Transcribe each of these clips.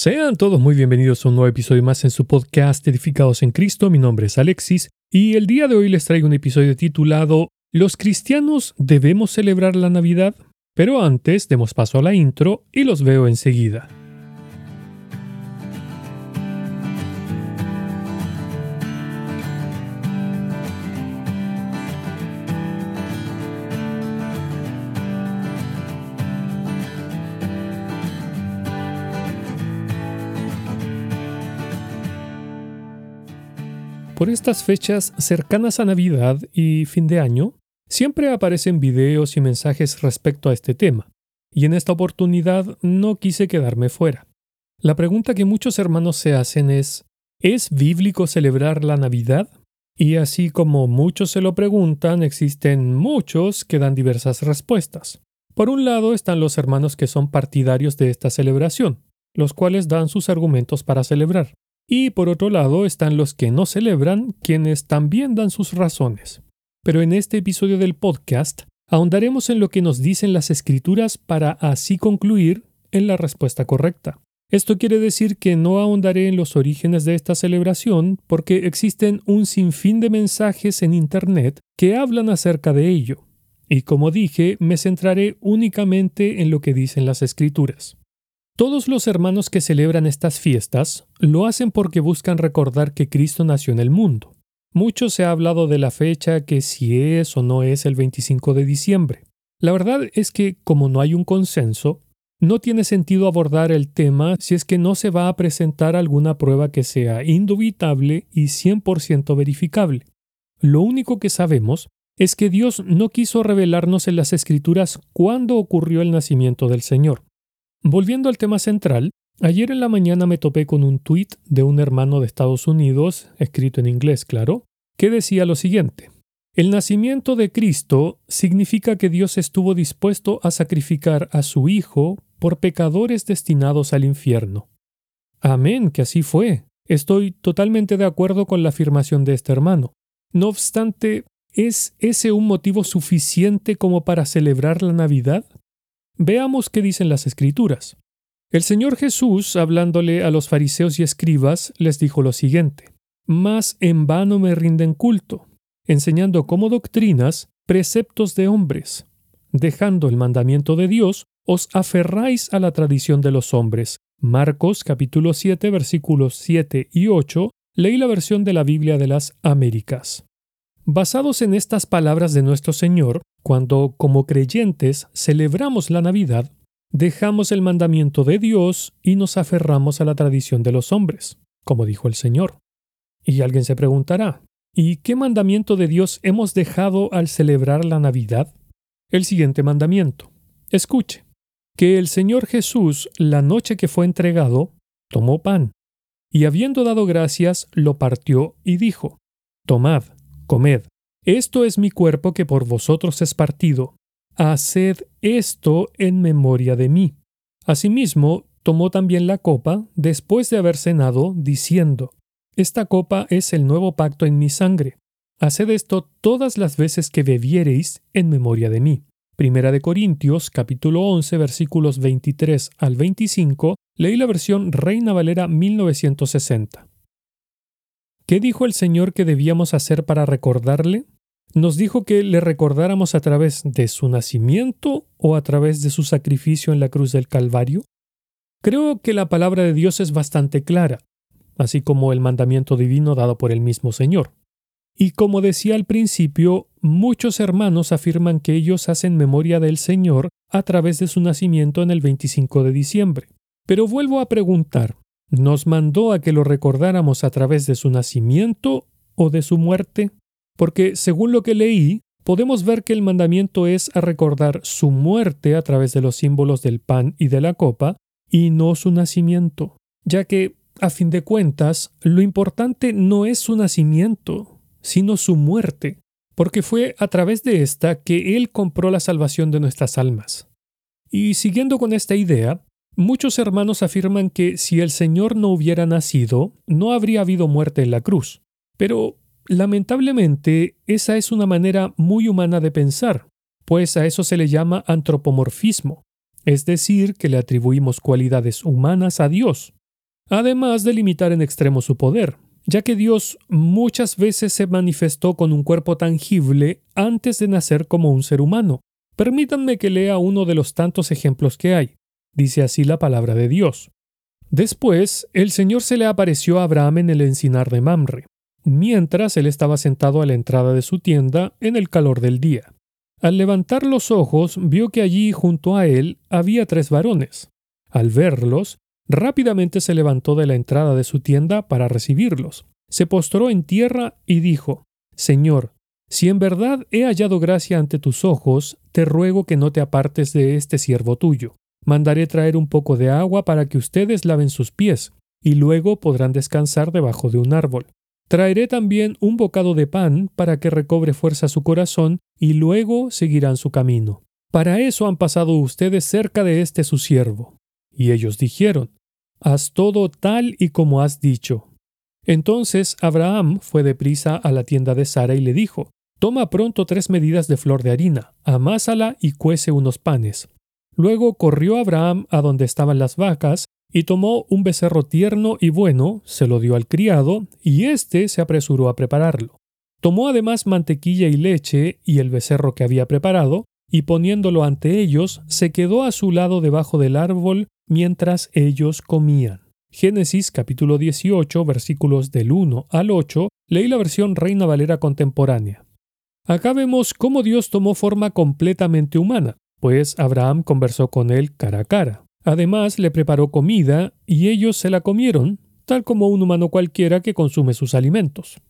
Sean todos muy bienvenidos a un nuevo episodio más en su podcast Edificados en Cristo. Mi nombre es Alexis y el día de hoy les traigo un episodio titulado ¿Los cristianos debemos celebrar la Navidad? Pero antes demos paso a la intro y los veo enseguida. Por estas fechas cercanas a Navidad y fin de año, siempre aparecen videos y mensajes respecto a este tema, y en esta oportunidad no quise quedarme fuera. La pregunta que muchos hermanos se hacen es, ¿es bíblico celebrar la Navidad? Y así como muchos se lo preguntan, existen muchos que dan diversas respuestas. Por un lado están los hermanos que son partidarios de esta celebración, los cuales dan sus argumentos para celebrar. Y por otro lado están los que no celebran, quienes también dan sus razones. Pero en este episodio del podcast ahondaremos en lo que nos dicen las escrituras para así concluir en la respuesta correcta. Esto quiere decir que no ahondaré en los orígenes de esta celebración porque existen un sinfín de mensajes en Internet que hablan acerca de ello. Y como dije, me centraré únicamente en lo que dicen las escrituras. Todos los hermanos que celebran estas fiestas lo hacen porque buscan recordar que Cristo nació en el mundo. Mucho se ha hablado de la fecha que si es o no es el 25 de diciembre. La verdad es que, como no hay un consenso, no tiene sentido abordar el tema si es que no se va a presentar alguna prueba que sea indubitable y 100% verificable. Lo único que sabemos es que Dios no quiso revelarnos en las Escrituras cuándo ocurrió el nacimiento del Señor. Volviendo al tema central, ayer en la mañana me topé con un tuit de un hermano de Estados Unidos, escrito en inglés, claro, que decía lo siguiente. El nacimiento de Cristo significa que Dios estuvo dispuesto a sacrificar a su Hijo por pecadores destinados al infierno. Amén, que así fue. Estoy totalmente de acuerdo con la afirmación de este hermano. No obstante, ¿es ese un motivo suficiente como para celebrar la Navidad? Veamos qué dicen las escrituras. El Señor Jesús, hablándole a los fariseos y escribas, les dijo lo siguiente, Mas en vano me rinden culto, enseñando como doctrinas preceptos de hombres. Dejando el mandamiento de Dios, os aferráis a la tradición de los hombres. Marcos capítulo 7 versículos 7 y 8, leí la versión de la Biblia de las Américas. Basados en estas palabras de nuestro Señor, cuando como creyentes celebramos la Navidad, dejamos el mandamiento de Dios y nos aferramos a la tradición de los hombres, como dijo el Señor. Y alguien se preguntará, ¿y qué mandamiento de Dios hemos dejado al celebrar la Navidad? El siguiente mandamiento. Escuche, que el Señor Jesús, la noche que fue entregado, tomó pan, y habiendo dado gracias, lo partió y dijo, Tomad, comed, esto es mi cuerpo que por vosotros es partido. Haced esto en memoria de mí. Asimismo, tomó también la copa después de haber cenado, diciendo, Esta copa es el nuevo pacto en mi sangre. Haced esto todas las veces que bebiereis en memoria de mí. Primera de Corintios, capítulo 11, versículos 23 al 25, leí la versión Reina Valera 1960. ¿Qué dijo el Señor que debíamos hacer para recordarle? nos dijo que le recordáramos a través de su nacimiento o a través de su sacrificio en la cruz del Calvario? Creo que la palabra de Dios es bastante clara, así como el mandamiento divino dado por el mismo Señor. Y como decía al principio, muchos hermanos afirman que ellos hacen memoria del Señor a través de su nacimiento en el 25 de diciembre. Pero vuelvo a preguntar, ¿nos mandó a que lo recordáramos a través de su nacimiento o de su muerte? porque según lo que leí, podemos ver que el mandamiento es a recordar su muerte a través de los símbolos del pan y de la copa, y no su nacimiento, ya que, a fin de cuentas, lo importante no es su nacimiento, sino su muerte, porque fue a través de esta que Él compró la salvación de nuestras almas. Y siguiendo con esta idea, muchos hermanos afirman que si el Señor no hubiera nacido, no habría habido muerte en la cruz. Pero Lamentablemente, esa es una manera muy humana de pensar, pues a eso se le llama antropomorfismo, es decir, que le atribuimos cualidades humanas a Dios, además de limitar en extremo su poder, ya que Dios muchas veces se manifestó con un cuerpo tangible antes de nacer como un ser humano. Permítanme que lea uno de los tantos ejemplos que hay. Dice así la palabra de Dios. Después, el Señor se le apareció a Abraham en el encinar de Mamre, mientras él estaba sentado a la entrada de su tienda en el calor del día. Al levantar los ojos, vio que allí junto a él había tres varones. Al verlos, rápidamente se levantó de la entrada de su tienda para recibirlos. Se postró en tierra y dijo, Señor, si en verdad he hallado gracia ante tus ojos, te ruego que no te apartes de este siervo tuyo. Mandaré traer un poco de agua para que ustedes laven sus pies, y luego podrán descansar debajo de un árbol. Traeré también un bocado de pan para que recobre fuerza su corazón, y luego seguirán su camino. Para eso han pasado ustedes cerca de este su siervo. Y ellos dijeron, Haz todo tal y como has dicho. Entonces Abraham fue deprisa a la tienda de Sara y le dijo, Toma pronto tres medidas de flor de harina, amásala y cuece unos panes. Luego corrió Abraham a donde estaban las vacas, y tomó un becerro tierno y bueno, se lo dio al criado, y éste se apresuró a prepararlo. Tomó además mantequilla y leche y el becerro que había preparado, y poniéndolo ante ellos, se quedó a su lado debajo del árbol mientras ellos comían. Génesis capítulo 18 versículos del 1 al 8, leí la versión Reina Valera contemporánea. Acá vemos cómo Dios tomó forma completamente humana pues Abraham conversó con él cara a cara. Además, le preparó comida y ellos se la comieron, tal como un humano cualquiera que consume sus alimentos.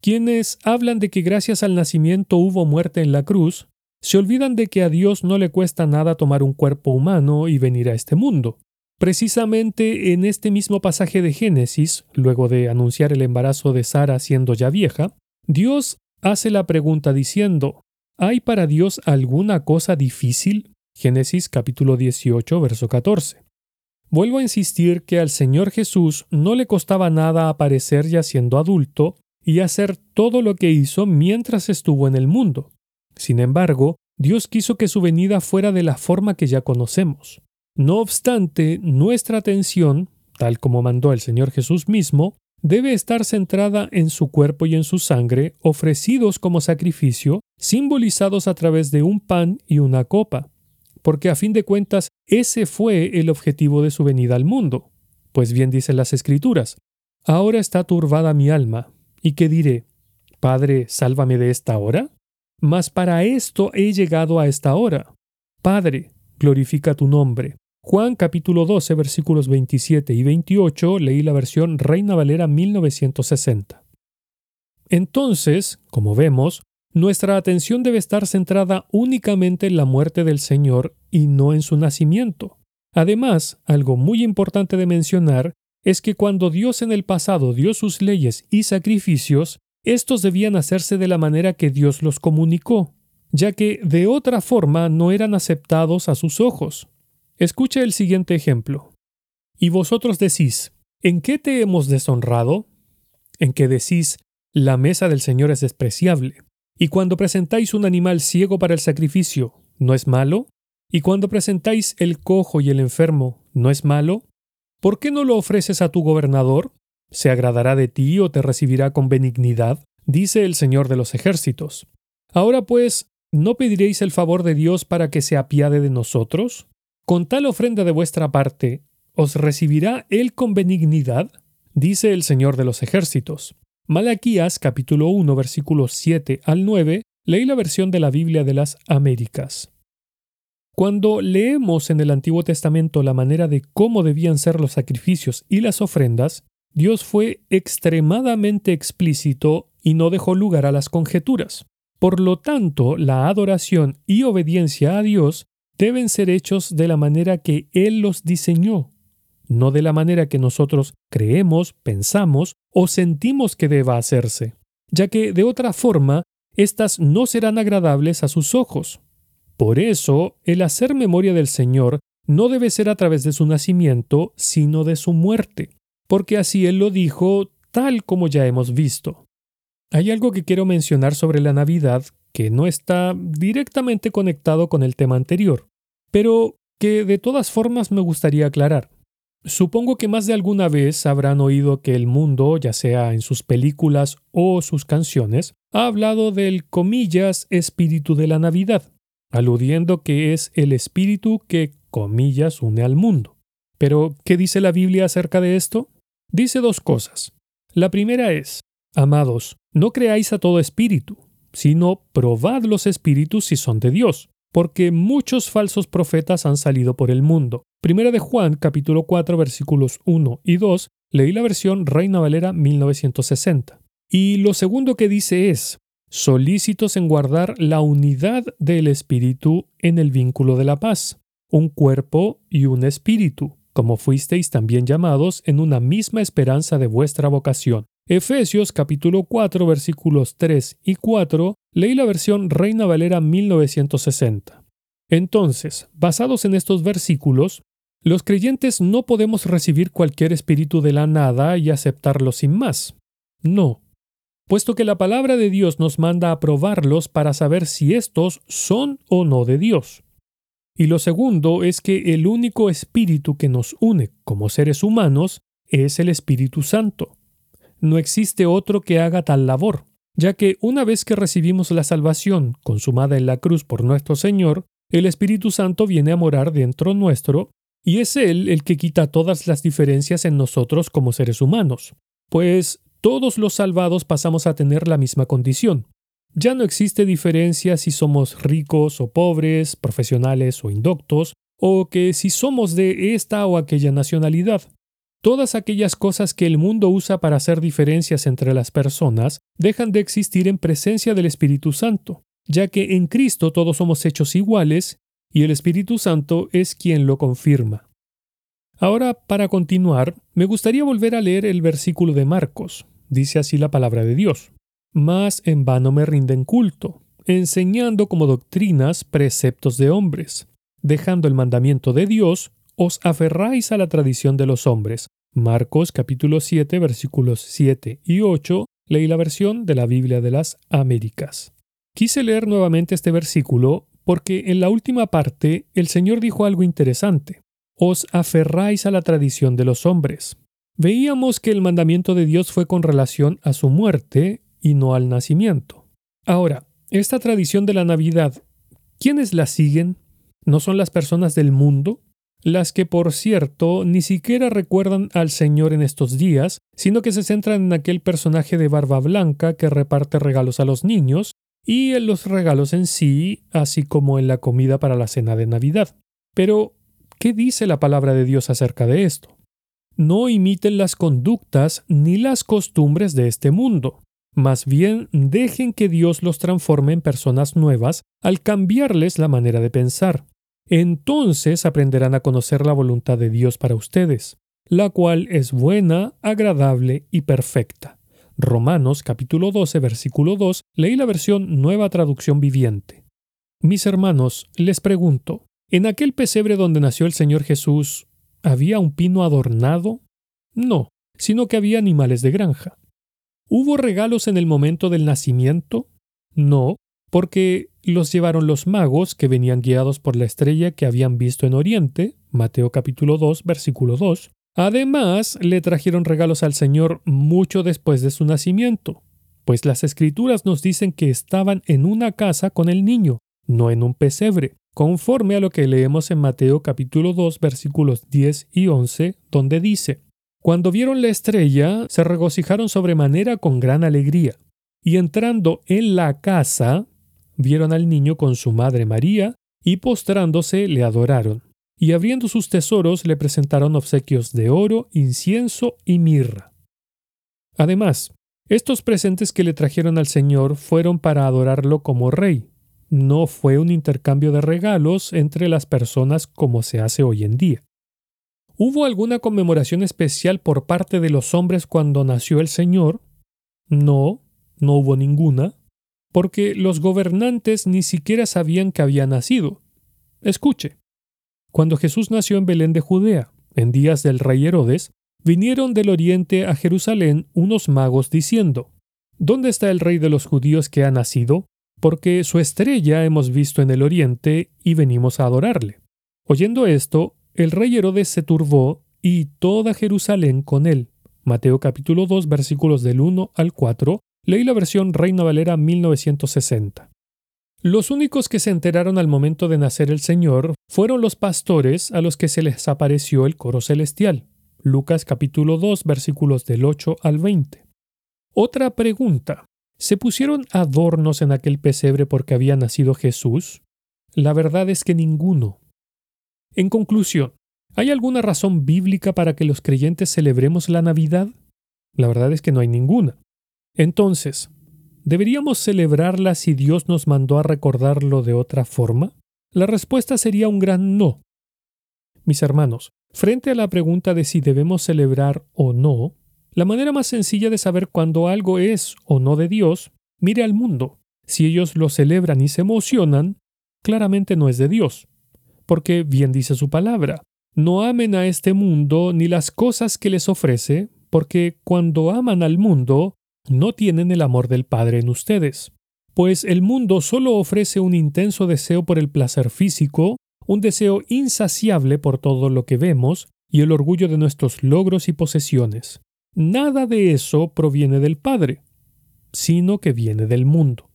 Quienes hablan de que gracias al nacimiento hubo muerte en la cruz, se olvidan de que a Dios no le cuesta nada tomar un cuerpo humano y venir a este mundo. Precisamente en este mismo pasaje de Génesis, luego de anunciar el embarazo de Sara siendo ya vieja, Dios hace la pregunta diciendo, ¿Hay para Dios alguna cosa difícil? Génesis capítulo 18, verso 14. Vuelvo a insistir que al Señor Jesús no le costaba nada aparecer ya siendo adulto y hacer todo lo que hizo mientras estuvo en el mundo. Sin embargo, Dios quiso que su venida fuera de la forma que ya conocemos. No obstante, nuestra atención, tal como mandó el Señor Jesús mismo, debe estar centrada en su cuerpo y en su sangre, ofrecidos como sacrificio, simbolizados a través de un pan y una copa, porque a fin de cuentas ese fue el objetivo de su venida al mundo. Pues bien dicen las Escrituras, Ahora está turbada mi alma, ¿y qué diré? Padre, sálvame de esta hora. Mas para esto he llegado a esta hora. Padre, glorifica tu nombre. Juan capítulo 12 versículos 27 y 28 leí la versión Reina Valera 1960. Entonces, como vemos, nuestra atención debe estar centrada únicamente en la muerte del Señor y no en su nacimiento. Además, algo muy importante de mencionar es que cuando Dios en el pasado dio sus leyes y sacrificios, estos debían hacerse de la manera que Dios los comunicó, ya que de otra forma no eran aceptados a sus ojos. Escucha el siguiente ejemplo. Y vosotros decís, ¿en qué te hemos deshonrado? En que decís, la mesa del Señor es despreciable. Y cuando presentáis un animal ciego para el sacrificio, ¿no es malo? Y cuando presentáis el cojo y el enfermo, ¿no es malo? ¿Por qué no lo ofreces a tu gobernador? ¿Se agradará de ti o te recibirá con benignidad? dice el Señor de los ejércitos. Ahora pues, ¿no pediréis el favor de Dios para que se apiade de nosotros? Con tal ofrenda de vuestra parte, ¿os recibirá Él con benignidad? Dice el Señor de los ejércitos. Malaquías capítulo 1 versículos 7 al 9, leí la versión de la Biblia de las Américas. Cuando leemos en el Antiguo Testamento la manera de cómo debían ser los sacrificios y las ofrendas, Dios fue extremadamente explícito y no dejó lugar a las conjeturas. Por lo tanto, la adoración y obediencia a Dios deben ser hechos de la manera que Él los diseñó, no de la manera que nosotros creemos, pensamos o sentimos que deba hacerse, ya que de otra forma éstas no serán agradables a sus ojos. Por eso, el hacer memoria del Señor no debe ser a través de su nacimiento, sino de su muerte, porque así Él lo dijo tal como ya hemos visto. Hay algo que quiero mencionar sobre la Navidad que no está directamente conectado con el tema anterior, pero que de todas formas me gustaría aclarar. Supongo que más de alguna vez habrán oído que el mundo, ya sea en sus películas o sus canciones, ha hablado del comillas espíritu de la Navidad, aludiendo que es el espíritu que comillas une al mundo. Pero, ¿qué dice la Biblia acerca de esto? Dice dos cosas. La primera es, amados, no creáis a todo espíritu, sino probad los espíritus si son de Dios, porque muchos falsos profetas han salido por el mundo. Primera de Juan, capítulo 4, versículos 1 y 2, leí la versión Reina Valera 1960. Y lo segundo que dice es, solícitos en guardar la unidad del espíritu en el vínculo de la paz, un cuerpo y un espíritu, como fuisteis también llamados en una misma esperanza de vuestra vocación. Efesios capítulo 4 versículos 3 y 4, leí la versión Reina Valera 1960. Entonces, basados en estos versículos, los creyentes no podemos recibir cualquier espíritu de la nada y aceptarlo sin más. No, puesto que la palabra de Dios nos manda a probarlos para saber si estos son o no de Dios. Y lo segundo es que el único espíritu que nos une como seres humanos es el Espíritu Santo. No existe otro que haga tal labor, ya que una vez que recibimos la salvación consumada en la cruz por nuestro Señor, el Espíritu Santo viene a morar dentro nuestro, y es Él el que quita todas las diferencias en nosotros como seres humanos, pues todos los salvados pasamos a tener la misma condición, ya no existe diferencia si somos ricos o pobres, profesionales o indoctos, o que si somos de esta o aquella nacionalidad. Todas aquellas cosas que el mundo usa para hacer diferencias entre las personas dejan de existir en presencia del Espíritu Santo, ya que en Cristo todos somos hechos iguales y el Espíritu Santo es quien lo confirma. Ahora, para continuar, me gustaría volver a leer el versículo de Marcos. Dice así la palabra de Dios más en vano me rinden culto, enseñando como doctrinas preceptos de hombres. Dejando el mandamiento de Dios, os aferráis a la tradición de los hombres. Marcos capítulo 7 versículos 7 y 8, leí la versión de la Biblia de las Américas. Quise leer nuevamente este versículo porque en la última parte el Señor dijo algo interesante. Os aferráis a la tradición de los hombres. Veíamos que el mandamiento de Dios fue con relación a su muerte y no al nacimiento. Ahora, esta tradición de la Navidad, ¿quiénes la siguen? ¿No son las personas del mundo? Las que, por cierto, ni siquiera recuerdan al Señor en estos días, sino que se centran en aquel personaje de barba blanca que reparte regalos a los niños, y en los regalos en sí, así como en la comida para la cena de Navidad. Pero, ¿qué dice la palabra de Dios acerca de esto? No imiten las conductas ni las costumbres de este mundo, más bien dejen que Dios los transforme en personas nuevas al cambiarles la manera de pensar. Entonces aprenderán a conocer la voluntad de Dios para ustedes, la cual es buena, agradable y perfecta. Romanos capítulo 12 versículo 2 leí la versión Nueva Traducción Viviente. Mis hermanos, les pregunto, ¿en aquel pesebre donde nació el Señor Jesús había un pino adornado? No, sino que había animales de granja. ¿Hubo regalos en el momento del nacimiento? No, porque los llevaron los magos que venían guiados por la estrella que habían visto en Oriente, Mateo capítulo 2, versículo 2. Además, le trajeron regalos al Señor mucho después de su nacimiento, pues las escrituras nos dicen que estaban en una casa con el niño, no en un pesebre, conforme a lo que leemos en Mateo capítulo 2 versículos 10 y 11, donde dice, cuando vieron la estrella, se regocijaron sobremanera con gran alegría, y entrando en la casa, vieron al niño con su madre María, y postrándose le adoraron, y abriendo sus tesoros le presentaron obsequios de oro, incienso y mirra. Además, estos presentes que le trajeron al Señor fueron para adorarlo como rey. No fue un intercambio de regalos entre las personas como se hace hoy en día. ¿Hubo alguna conmemoración especial por parte de los hombres cuando nació el Señor? No, no hubo ninguna, porque los gobernantes ni siquiera sabían que había nacido. Escuche. Cuando Jesús nació en Belén de Judea, en días del rey Herodes, vinieron del oriente a Jerusalén unos magos diciendo, ¿Dónde está el rey de los judíos que ha nacido? Porque su estrella hemos visto en el oriente y venimos a adorarle. Oyendo esto, el rey Herodes se turbó y toda Jerusalén con él. Mateo capítulo 2 versículos del 1 al 4. Leí la versión Reina Valera 1960. Los únicos que se enteraron al momento de nacer el Señor fueron los pastores a los que se les apareció el coro celestial. Lucas capítulo 2 versículos del 8 al 20. Otra pregunta. ¿Se pusieron adornos en aquel pesebre porque había nacido Jesús? La verdad es que ninguno. En conclusión, ¿hay alguna razón bíblica para que los creyentes celebremos la Navidad? La verdad es que no hay ninguna. Entonces, ¿deberíamos celebrarla si Dios nos mandó a recordarlo de otra forma? La respuesta sería un gran no. Mis hermanos, frente a la pregunta de si debemos celebrar o no, la manera más sencilla de saber cuándo algo es o no de Dios, mire al mundo. Si ellos lo celebran y se emocionan, claramente no es de Dios. Porque bien dice su palabra, no amen a este mundo ni las cosas que les ofrece, porque cuando aman al mundo, no tienen el amor del Padre en ustedes. Pues el mundo solo ofrece un intenso deseo por el placer físico, un deseo insaciable por todo lo que vemos y el orgullo de nuestros logros y posesiones. Nada de eso proviene del Padre, sino que viene del mundo.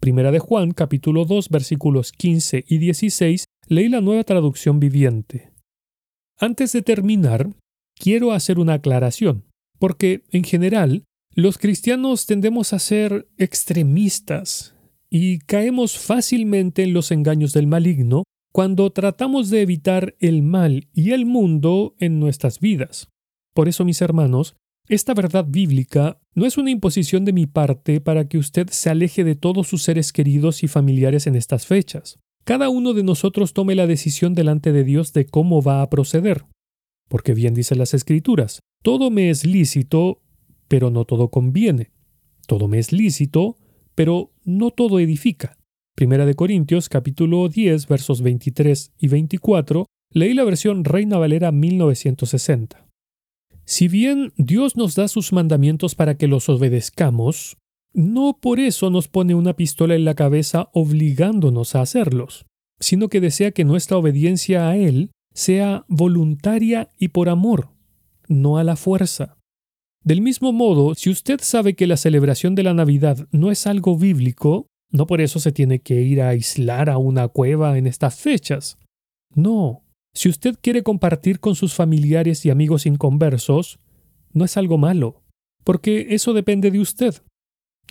Primera de Juan, capítulo 2, versículos 15 y 16, leí la nueva traducción viviente. Antes de terminar, quiero hacer una aclaración, porque en general los cristianos tendemos a ser extremistas y caemos fácilmente en los engaños del maligno cuando tratamos de evitar el mal y el mundo en nuestras vidas. Por eso, mis hermanos, esta verdad bíblica no es una imposición de mi parte para que usted se aleje de todos sus seres queridos y familiares en estas fechas. Cada uno de nosotros tome la decisión delante de Dios de cómo va a proceder. Porque bien dicen las Escrituras, todo me es lícito, pero no todo conviene. Todo me es lícito, pero no todo edifica. Primera de Corintios capítulo 10 versos 23 y 24, leí la versión Reina Valera 1960. Si bien Dios nos da sus mandamientos para que los obedezcamos, no por eso nos pone una pistola en la cabeza obligándonos a hacerlos, sino que desea que nuestra obediencia a Él sea voluntaria y por amor, no a la fuerza. Del mismo modo, si usted sabe que la celebración de la Navidad no es algo bíblico, no por eso se tiene que ir a aislar a una cueva en estas fechas. No, si usted quiere compartir con sus familiares y amigos inconversos, no es algo malo, porque eso depende de usted.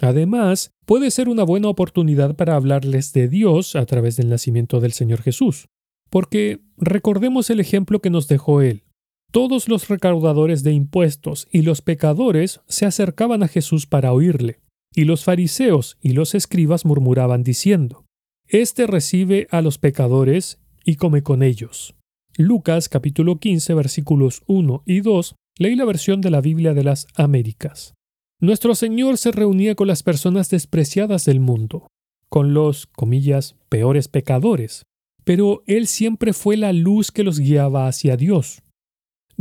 Además, puede ser una buena oportunidad para hablarles de Dios a través del nacimiento del Señor Jesús, porque recordemos el ejemplo que nos dejó Él. Todos los recaudadores de impuestos y los pecadores se acercaban a Jesús para oírle, y los fariseos y los escribas murmuraban diciendo, Este recibe a los pecadores y come con ellos. Lucas capítulo 15 versículos 1 y 2, leí la versión de la Biblia de las Américas. Nuestro Señor se reunía con las personas despreciadas del mundo, con los, comillas, peores pecadores, pero Él siempre fue la luz que los guiaba hacia Dios.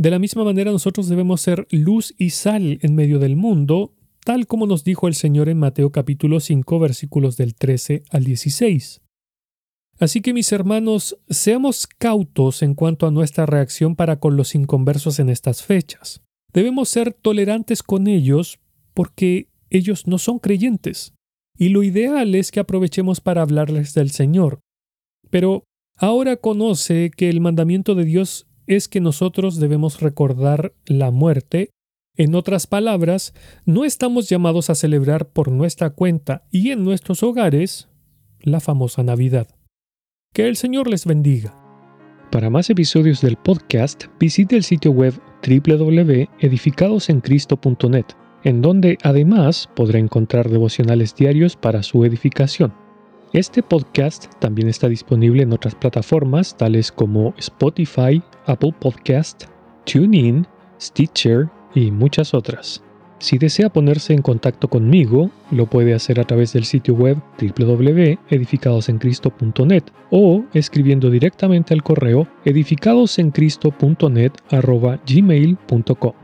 De la misma manera nosotros debemos ser luz y sal en medio del mundo, tal como nos dijo el Señor en Mateo capítulo 5 versículos del 13 al 16. Así que mis hermanos, seamos cautos en cuanto a nuestra reacción para con los inconversos en estas fechas. Debemos ser tolerantes con ellos porque ellos no son creyentes. Y lo ideal es que aprovechemos para hablarles del Señor. Pero ahora conoce que el mandamiento de Dios es que nosotros debemos recordar la muerte. En otras palabras, no estamos llamados a celebrar por nuestra cuenta y en nuestros hogares la famosa Navidad. Que el Señor les bendiga. Para más episodios del podcast, visite el sitio web www.edificadosencristo.net, en donde además podrá encontrar devocionales diarios para su edificación. Este podcast también está disponible en otras plataformas tales como Spotify, Apple Podcast, TuneIn, Stitcher y muchas otras. Si desea ponerse en contacto conmigo, lo puede hacer a través del sitio web www.edificadosencristo.net o escribiendo directamente al correo edificadosencristo.net@gmail.com.